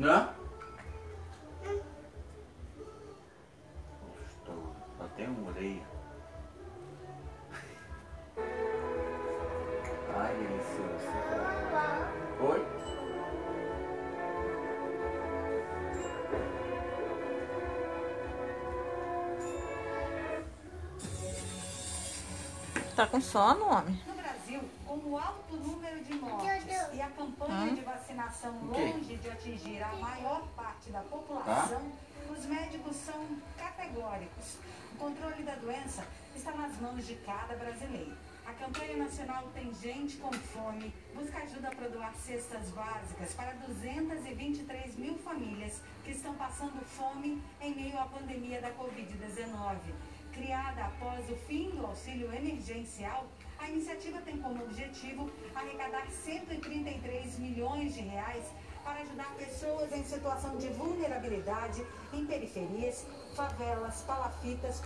Hã? Gostoso. Tem uma orelha. Ai, delicioso. Oi? Tá com sono, homem? Brasil, com o alto número de mortes e a campanha de vacinação longe de atingir a maior parte da população, os médicos são categóricos. O controle da doença está nas mãos de cada brasileiro. A campanha nacional Tem Gente com Fome busca ajuda para doar cestas básicas para 223 mil famílias que estão passando fome em meio à pandemia da Covid-19. Criada após o fim do auxílio emergencial, a iniciativa tem como objetivo arrecadar 133 milhões de reais para ajudar pessoas em situação de vulnerabilidade em periferias, favelas, palafitas,